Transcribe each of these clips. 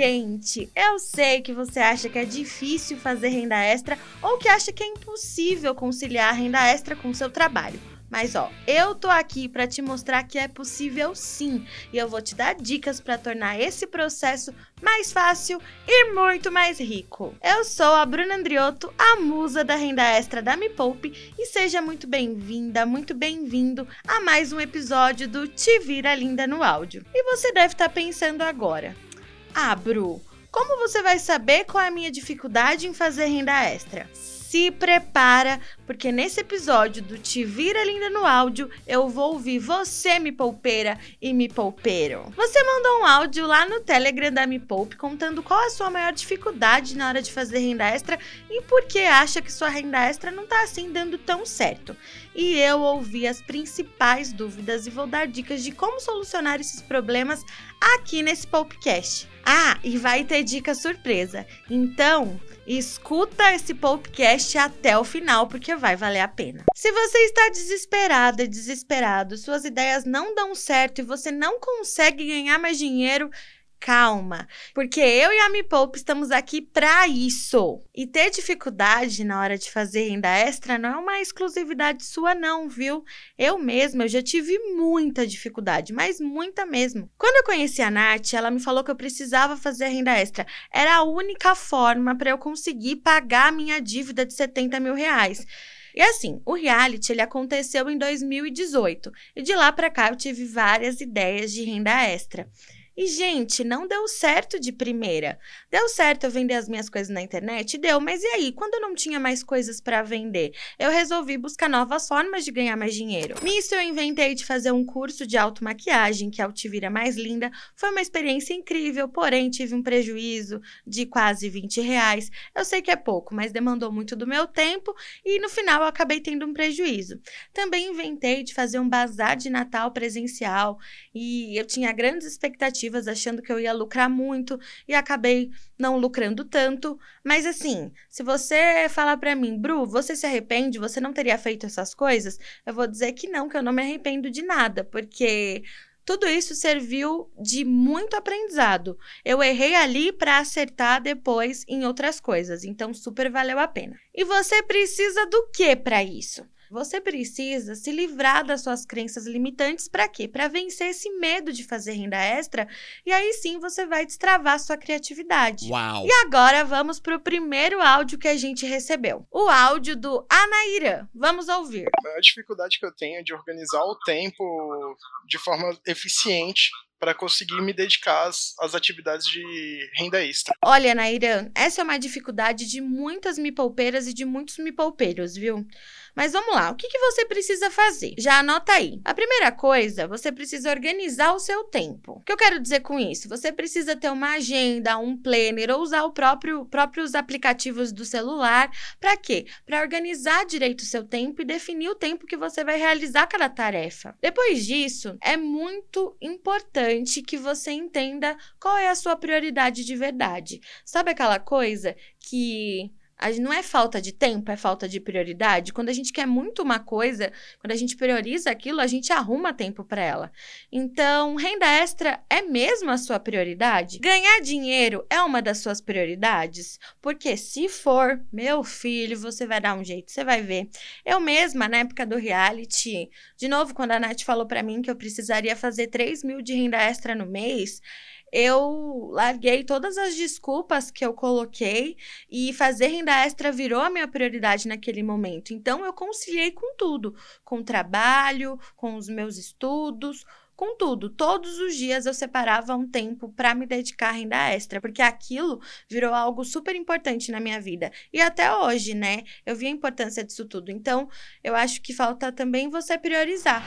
Gente! Eu sei que você acha que é difícil fazer renda extra ou que acha que é impossível conciliar a renda extra com o seu trabalho. Mas ó, eu tô aqui para te mostrar que é possível sim, e eu vou te dar dicas para tornar esse processo mais fácil e muito mais rico. Eu sou a Bruna Andriotto, a musa da renda extra da Me Poupe, e seja muito bem-vinda, muito bem-vindo a mais um episódio do Te Vira Linda no áudio. E você deve estar pensando agora: "Ah, Bru, como você vai saber qual é a minha dificuldade em fazer renda extra?" se prepara, porque nesse episódio do Te Vira Linda no Áudio, eu vou ouvir você, me poupeira e me poupeiro. Você mandou um áudio lá no Telegram da Me Poupe contando qual a sua maior dificuldade na hora de fazer renda extra e por que acha que sua renda extra não tá assim dando tão certo. E eu ouvi as principais dúvidas e vou dar dicas de como solucionar esses problemas aqui nesse podcast. Ah, e vai ter dica surpresa. Então, escuta esse podcast até o final, porque vai valer a pena. Se você está desesperada, desesperado, suas ideias não dão certo e você não consegue ganhar mais dinheiro, calma, porque eu e a Me Poupe estamos aqui para isso. E ter dificuldade na hora de fazer renda extra não é uma exclusividade sua não, viu? Eu mesma eu já tive muita dificuldade, mas muita mesmo. Quando eu conheci a Nath, ela me falou que eu precisava fazer renda extra. Era a única forma para eu conseguir pagar a minha dívida de 70 mil reais. E assim, o reality ele aconteceu em 2018 e de lá para cá eu tive várias ideias de renda extra. E, gente, não deu certo de primeira. Deu certo eu vender as minhas coisas na internet? Deu, mas e aí? Quando eu não tinha mais coisas para vender, eu resolvi buscar novas formas de ganhar mais dinheiro. Nisso, eu inventei de fazer um curso de automaquiagem, que é o Te Vira Mais Linda. Foi uma experiência incrível, porém, tive um prejuízo de quase 20 reais. Eu sei que é pouco, mas demandou muito do meu tempo e no final eu acabei tendo um prejuízo. Também inventei de fazer um bazar de Natal presencial e eu tinha grandes expectativas achando que eu ia lucrar muito e acabei não lucrando tanto. Mas assim, se você falar para mim, Bru, você se arrepende? Você não teria feito essas coisas? Eu vou dizer que não, que eu não me arrependo de nada, porque tudo isso serviu de muito aprendizado. Eu errei ali para acertar depois em outras coisas, então super valeu a pena. E você precisa do que para isso? Você precisa se livrar das suas crenças limitantes para quê? Para vencer esse medo de fazer renda extra e aí sim você vai destravar sua criatividade. Uau! E agora vamos para o primeiro áudio que a gente recebeu. O áudio do Anaíra. Vamos ouvir. A maior dificuldade que eu tenho é de organizar o tempo de forma eficiente para conseguir me dedicar às, às, atividades de renda extra. Olha, Nairã, essa é uma dificuldade de muitas me poupeiras e de muitos me poupeiros, viu? Mas vamos lá, o que, que você precisa fazer? Já anota aí. A primeira coisa, você precisa organizar o seu tempo. O que eu quero dizer com isso? Você precisa ter uma agenda, um planner ou usar o próprio próprios aplicativos do celular. Para quê? Para organizar direito o seu tempo e definir o tempo que você vai realizar cada tarefa. Depois disso, é muito importante que você entenda qual é a sua prioridade de verdade. Sabe aquela coisa que não é falta de tempo, é falta de prioridade. Quando a gente quer muito uma coisa, quando a gente prioriza aquilo, a gente arruma tempo para ela. Então, renda extra é mesmo a sua prioridade? Ganhar dinheiro é uma das suas prioridades? Porque se for, meu filho, você vai dar um jeito, você vai ver. Eu mesma, na época do reality, de novo, quando a Nath falou para mim que eu precisaria fazer 3 mil de renda extra no mês, eu larguei todas as desculpas que eu coloquei e fazer renda extra virou a minha prioridade naquele momento. Então eu conciliei com tudo, com o trabalho, com os meus estudos, com tudo. Todos os dias eu separava um tempo para me dedicar à renda extra, porque aquilo virou algo super importante na minha vida. E até hoje, né? Eu vi a importância disso tudo. Então, eu acho que falta também você priorizar.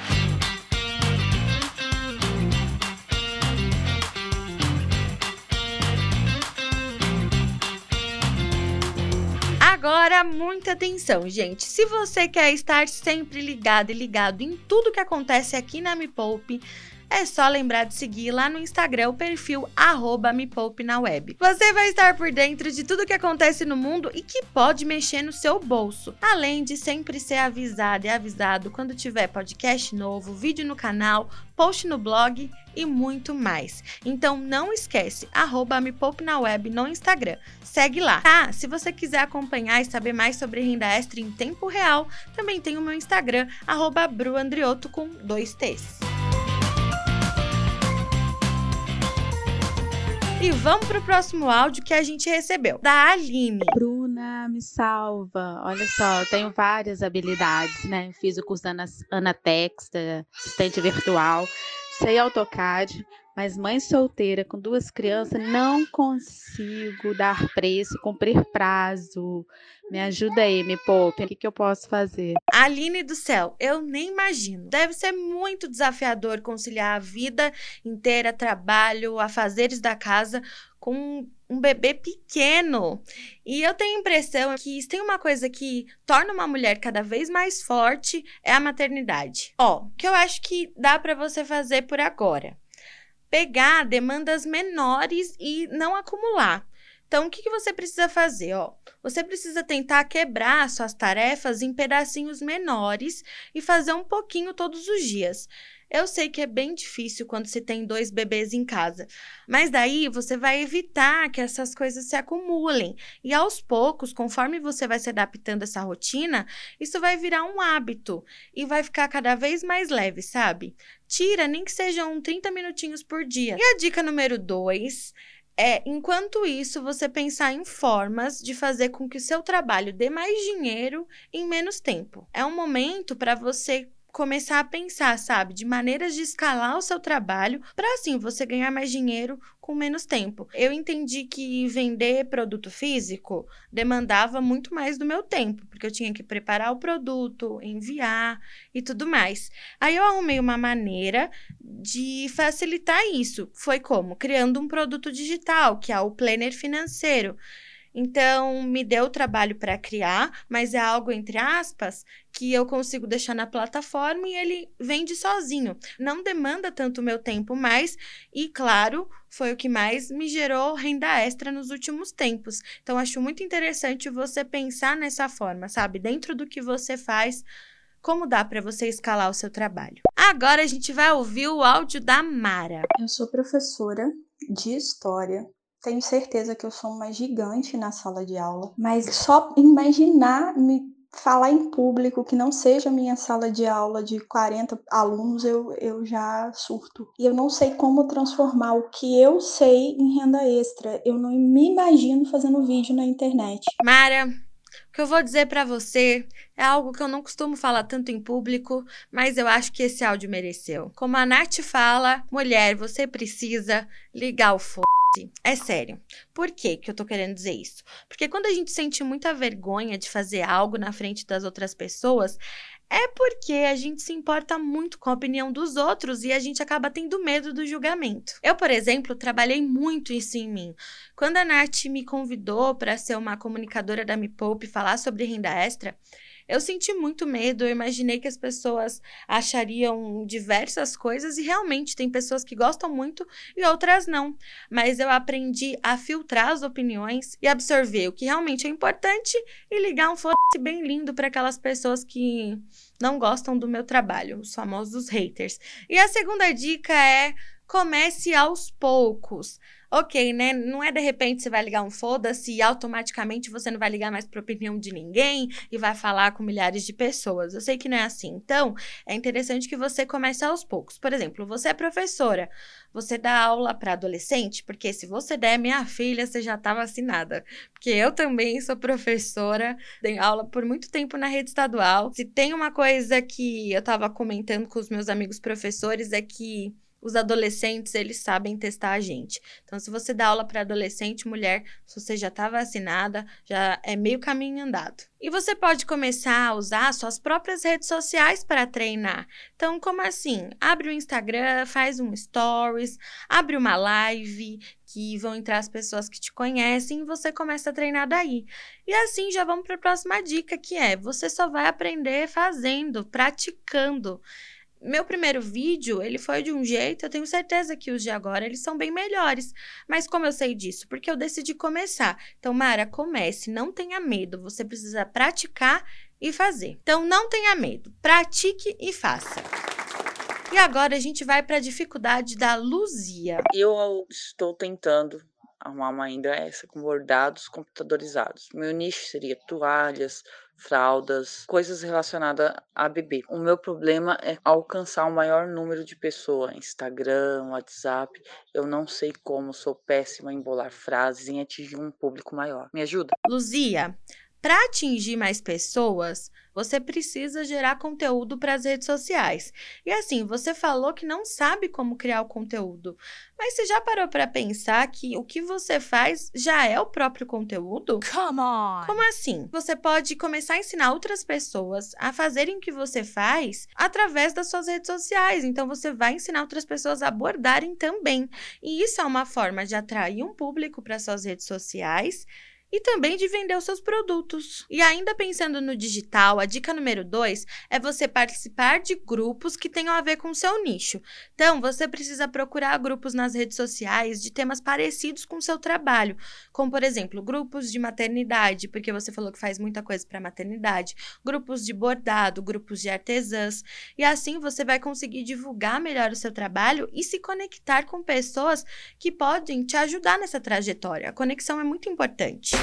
Agora, muita atenção, gente. Se você quer estar sempre ligado e ligado em tudo que acontece aqui na Me Poupe, é só lembrar de seguir lá no Instagram o perfil arroba Me Poupe na web. Você vai estar por dentro de tudo que acontece no mundo e que pode mexer no seu bolso, além de sempre ser avisado e avisado quando tiver podcast novo, vídeo no canal, post no blog e muito mais. Então não esquece, arroba Me Poupe na web no Instagram. Segue lá. Ah, se você quiser acompanhar e saber mais sobre renda extra em tempo real, também tem o meu Instagram, arroba Bruandrioto com dois T's. E vamos pro próximo áudio que a gente recebeu, da Aline. Bruna, me salva. Olha só, eu tenho várias habilidades, né? Fiz o curso da Ana- Anatex, da assistente virtual, sei AutoCAD, mas mãe solteira com duas crianças, não consigo dar preço, cumprir prazo. Me ajuda aí, me poupe. O que, que eu posso fazer? Aline do céu, eu nem imagino. Deve ser muito desafiador conciliar a vida inteira, trabalho, afazeres da casa com um bebê pequeno. E eu tenho a impressão que se tem uma coisa que torna uma mulher cada vez mais forte é a maternidade. Ó, que eu acho que dá para você fazer por agora. Pegar demandas menores e não acumular. Então, o que, que você precisa fazer? Ó, você precisa tentar quebrar suas tarefas em pedacinhos menores e fazer um pouquinho todos os dias. Eu sei que é bem difícil quando se tem dois bebês em casa, mas daí você vai evitar que essas coisas se acumulem. E aos poucos, conforme você vai se adaptando a essa rotina, isso vai virar um hábito e vai ficar cada vez mais leve, sabe? Tira, nem que sejam 30 minutinhos por dia. E a dica número 2 é, enquanto isso, você pensar em formas de fazer com que o seu trabalho dê mais dinheiro em menos tempo. É um momento para você começar a pensar, sabe, de maneiras de escalar o seu trabalho para assim você ganhar mais dinheiro com menos tempo. Eu entendi que vender produto físico demandava muito mais do meu tempo, porque eu tinha que preparar o produto, enviar e tudo mais. Aí eu arrumei uma maneira de facilitar isso. Foi como? Criando um produto digital, que é o planner financeiro. Então, me deu trabalho para criar, mas é algo entre aspas que eu consigo deixar na plataforma e ele vende sozinho. Não demanda tanto meu tempo mais e, claro, foi o que mais me gerou renda extra nos últimos tempos. Então, acho muito interessante você pensar nessa forma, sabe? Dentro do que você faz, como dá para você escalar o seu trabalho. Agora a gente vai ouvir o áudio da Mara. Eu sou professora de história. Tenho certeza que eu sou uma gigante na sala de aula, mas só imaginar me falar em público que não seja minha sala de aula de 40 alunos, eu, eu já surto. E eu não sei como transformar o que eu sei em renda extra. Eu não me imagino fazendo vídeo na internet. Mara, o que eu vou dizer para você é algo que eu não costumo falar tanto em público, mas eu acho que esse áudio mereceu. Como a Nath fala, mulher, você precisa ligar o fogo. É sério. Por que que eu tô querendo dizer isso? Porque quando a gente sente muita vergonha de fazer algo na frente das outras pessoas, é porque a gente se importa muito com a opinião dos outros e a gente acaba tendo medo do julgamento. Eu, por exemplo, trabalhei muito isso em mim. Quando a Nath me convidou para ser uma comunicadora da Me Poupe falar sobre renda extra, eu senti muito medo, eu imaginei que as pessoas achariam diversas coisas e realmente tem pessoas que gostam muito e outras não. Mas eu aprendi a filtrar as opiniões e absorver o que realmente é importante e ligar um foda bem lindo para aquelas pessoas que não gostam do meu trabalho, os famosos haters. E a segunda dica é comece aos poucos. Ok, né? Não é de repente você vai ligar um foda-se e automaticamente você não vai ligar mais para opinião de ninguém e vai falar com milhares de pessoas. Eu sei que não é assim. Então, é interessante que você comece aos poucos. Por exemplo, você é professora, você dá aula para adolescente, porque se você der minha filha, você já tá vacinada. Porque eu também sou professora, dei aula por muito tempo na rede estadual. Se tem uma coisa que eu tava comentando com os meus amigos professores é que os adolescentes, eles sabem testar a gente. Então, se você dá aula para adolescente, mulher, se você já está vacinada, já é meio caminho andado. E você pode começar a usar suas próprias redes sociais para treinar. Então, como assim? Abre o Instagram, faz um stories, abre uma live, que vão entrar as pessoas que te conhecem e você começa a treinar daí. E assim já vamos para a próxima dica, que é: você só vai aprender fazendo, praticando. Meu primeiro vídeo, ele foi de um jeito, eu tenho certeza que os de agora, eles são bem melhores. Mas como eu sei disso? Porque eu decidi começar. Então, Mara, comece, não tenha medo, você precisa praticar e fazer. Então, não tenha medo, pratique e faça. E agora a gente vai para a dificuldade da Luzia. Eu estou tentando arrumar uma ainda essa com bordados computadorizados. Meu nicho seria toalhas, fraldas, coisas relacionadas a bebê. O meu problema é alcançar o um maior número de pessoas, Instagram, WhatsApp. Eu não sei como, sou péssima em bolar frases, em atingir um público maior. Me ajuda? Luzia, para atingir mais pessoas, você precisa gerar conteúdo para as redes sociais. E assim, você falou que não sabe como criar o conteúdo, mas você já parou para pensar que o que você faz já é o próprio conteúdo? Come on! Como assim? Você pode começar a ensinar outras pessoas a fazerem o que você faz através das suas redes sociais. Então você vai ensinar outras pessoas a abordarem também. E isso é uma forma de atrair um público para suas redes sociais e também de vender os seus produtos. E ainda pensando no digital, a dica número dois é você participar de grupos que tenham a ver com o seu nicho. Então, você precisa procurar grupos nas redes sociais de temas parecidos com o seu trabalho, como por exemplo, grupos de maternidade, porque você falou que faz muita coisa para maternidade, grupos de bordado, grupos de artesãs, e assim você vai conseguir divulgar melhor o seu trabalho e se conectar com pessoas que podem te ajudar nessa trajetória. A conexão é muito importante.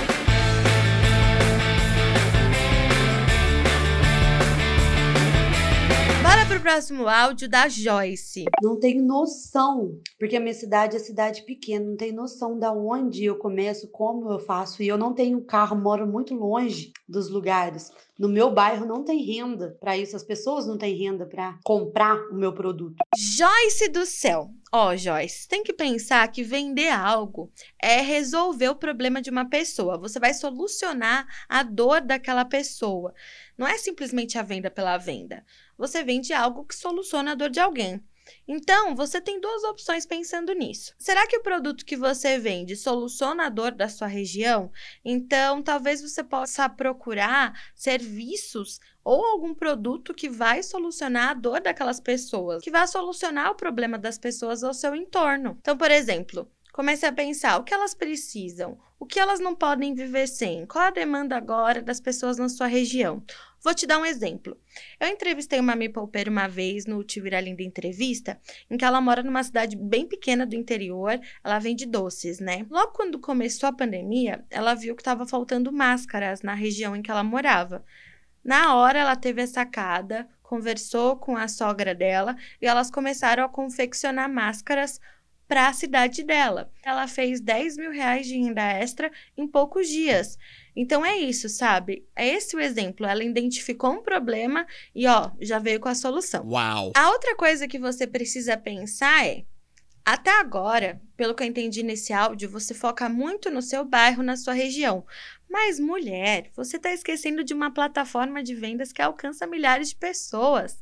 Bora pro próximo áudio da Joyce. Não tenho noção, porque a minha cidade é cidade pequena, não tenho noção da onde eu começo, como eu faço, e eu não tenho carro, moro muito longe dos lugares. No meu bairro não tem renda para isso, as pessoas não têm renda para comprar o meu produto. Joyce do céu. Ó, oh, Joyce, tem que pensar que vender algo é resolver o problema de uma pessoa. Você vai solucionar a dor daquela pessoa. Não é simplesmente a venda pela venda. Você vende algo que soluciona a dor de alguém. Então, você tem duas opções pensando nisso. Será que o produto que você vende soluciona a dor da sua região? Então, talvez você possa procurar serviços ou algum produto que vai solucionar a dor daquelas pessoas, que vai solucionar o problema das pessoas ao seu entorno. Então, por exemplo, Comece a pensar o que elas precisam, o que elas não podem viver sem, qual a demanda agora das pessoas na sua região. Vou te dar um exemplo. Eu entrevistei uma Mipolpeira uma vez no Tivira Linda Entrevista, em que ela mora numa cidade bem pequena do interior, ela vende doces, né? Logo quando começou a pandemia, ela viu que estava faltando máscaras na região em que ela morava. Na hora, ela teve a sacada, conversou com a sogra dela e elas começaram a confeccionar máscaras para a cidade dela. Ela fez 10 mil reais de renda extra em poucos dias. Então é isso, sabe? É esse o exemplo. Ela identificou um problema e, ó, já veio com a solução. Uau! A outra coisa que você precisa pensar é. Até agora, pelo que eu entendi nesse áudio, você foca muito no seu bairro, na sua região. Mas, mulher, você está esquecendo de uma plataforma de vendas que alcança milhares de pessoas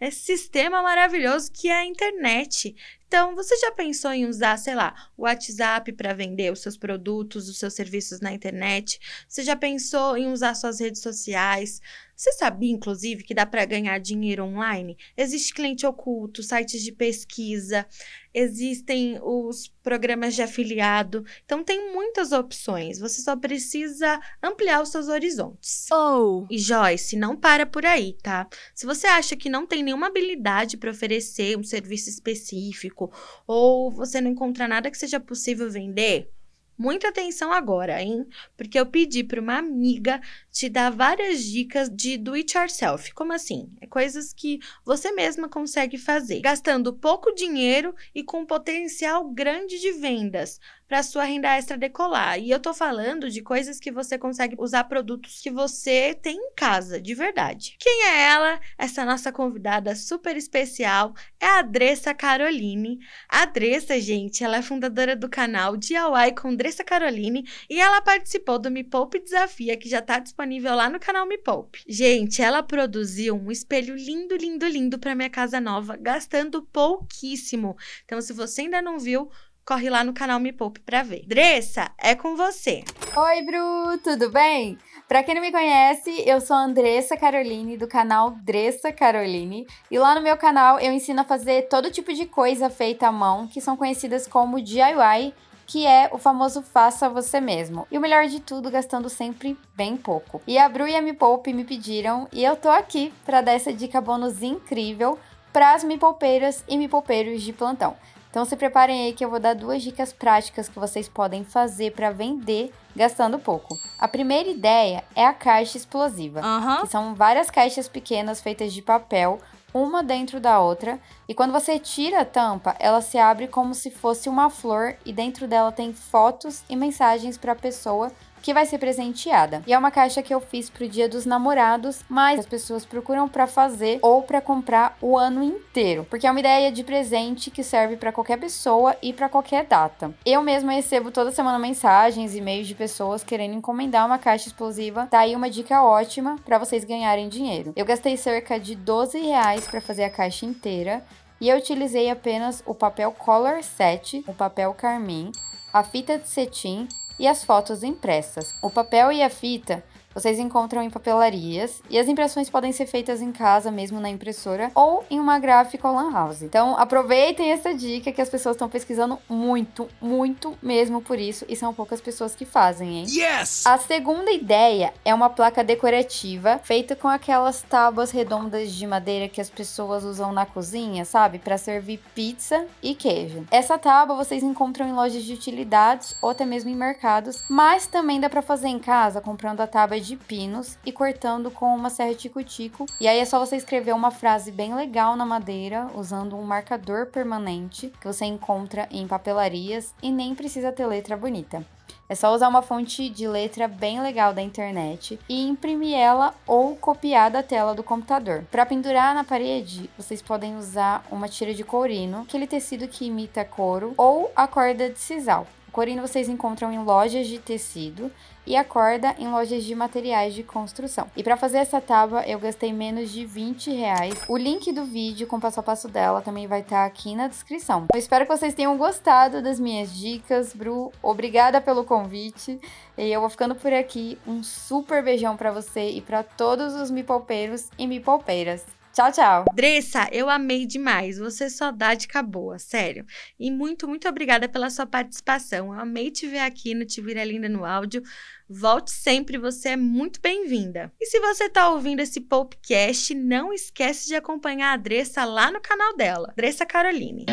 esse sistema maravilhoso que é a internet. Então, você já pensou em usar, sei lá, o WhatsApp para vender os seus produtos, os seus serviços na internet? Você já pensou em usar suas redes sociais? Você sabia, inclusive, que dá para ganhar dinheiro online? Existe cliente oculto, sites de pesquisa, existem os programas de afiliado. Então, tem muitas opções. Você só precisa ampliar os seus horizontes. Oh! E Joyce, não para por aí, tá? Se você acha que não tem nenhuma habilidade para oferecer um serviço específico ou você não encontra nada que seja possível vender, Muita atenção agora, hein? Porque eu pedi para uma amiga te dar várias dicas de do it yourself. Como assim? É coisas que você mesma consegue fazer, gastando pouco dinheiro e com potencial grande de vendas para sua renda extra decolar. E eu tô falando de coisas que você consegue usar produtos que você tem em casa, de verdade. Quem é ela? Essa nossa convidada super especial é a Dressa Caroline. A Dressa, gente, ela é fundadora do canal DIY com Dressa Caroline e ela participou do Me Poupe Desafia, que já tá disponível lá no canal Me Poupe. Gente, ela produziu um espelho lindo, lindo, lindo para minha casa nova, gastando pouquíssimo. Então, se você ainda não viu, corre lá no canal Me Poupe pra ver. Dressa, é com você. Oi, Bru, tudo bem? Pra quem não me conhece, eu sou a Andressa Caroline, do canal Dressa Caroline. E lá no meu canal eu ensino a fazer todo tipo de coisa feita à mão, que são conhecidas como DIY, que é o famoso faça você mesmo. E o melhor de tudo, gastando sempre bem pouco. E a Bru e a Me Poupe me pediram, e eu tô aqui para dar essa dica bônus incrível para as me poupeiras e me poupeiros de plantão. Então se preparem aí que eu vou dar duas dicas práticas que vocês podem fazer para vender gastando pouco. A primeira ideia é a caixa explosiva, Aham. que são várias caixas pequenas feitas de papel, uma dentro da outra, e quando você tira a tampa, ela se abre como se fosse uma flor e dentro dela tem fotos e mensagens para a pessoa que vai ser presenteada. E é uma caixa que eu fiz pro Dia dos Namorados, mas as pessoas procuram para fazer ou para comprar o ano inteiro, porque é uma ideia de presente que serve para qualquer pessoa e para qualquer data. Eu mesma recebo toda semana mensagens e e-mails de pessoas querendo encomendar uma caixa explosiva. Tá aí uma dica ótima para vocês ganharem dinheiro. Eu gastei cerca de 12 reais para fazer a caixa inteira. E eu utilizei apenas o papel Color 7, o papel carmim, a fita de cetim e as fotos impressas. O papel e a fita vocês encontram em papelarias e as impressões podem ser feitas em casa mesmo na impressora ou em uma gráfica ou lan house. Então aproveitem essa dica que as pessoas estão pesquisando muito, muito mesmo por isso e são poucas pessoas que fazem, hein? Yes! A segunda ideia é uma placa decorativa feita com aquelas tábuas redondas de madeira que as pessoas usam na cozinha, sabe? Para servir pizza e queijo. Essa tábua vocês encontram em lojas de utilidades ou até mesmo em mercados, mas também dá para fazer em casa comprando a tábua de pinos e cortando com uma serra tico-tico. E aí é só você escrever uma frase bem legal na madeira usando um marcador permanente que você encontra em papelarias e nem precisa ter letra bonita. É só usar uma fonte de letra bem legal da internet e imprimir ela ou copiar da tela do computador. Para pendurar na parede, vocês podem usar uma tira de courino, aquele tecido que imita couro, ou a corda de sisal. O courino vocês encontram em lojas de tecido e a corda em lojas de materiais de construção. E para fazer essa tábua eu gastei menos de 20 reais. O link do vídeo com passo a passo dela também vai estar aqui na descrição. Eu espero que vocês tenham gostado das minhas dicas, Bru. Obrigada pelo convite. E eu vou ficando por aqui. Um super beijão para você e para todos os mipolpeiros e mipolpeiras. Tchau, tchau. Dressa, eu amei demais. Você só dá dica boa, sério. E muito, muito obrigada pela sua participação. Eu amei te ver aqui no Te Vira Linda no áudio. Volte sempre, você é muito bem-vinda. E se você está ouvindo esse podcast, não esquece de acompanhar a Dressa lá no canal dela, Dressa Caroline.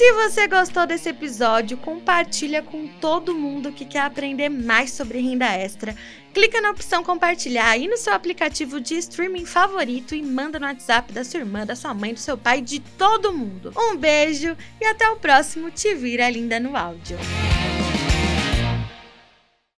Se você gostou desse episódio, compartilha com todo mundo que quer aprender mais sobre renda extra. Clica na opção compartilhar aí no seu aplicativo de streaming favorito e manda no WhatsApp da sua irmã, da sua mãe, do seu pai, de todo mundo. Um beijo e até o próximo Te Vira Linda no Áudio.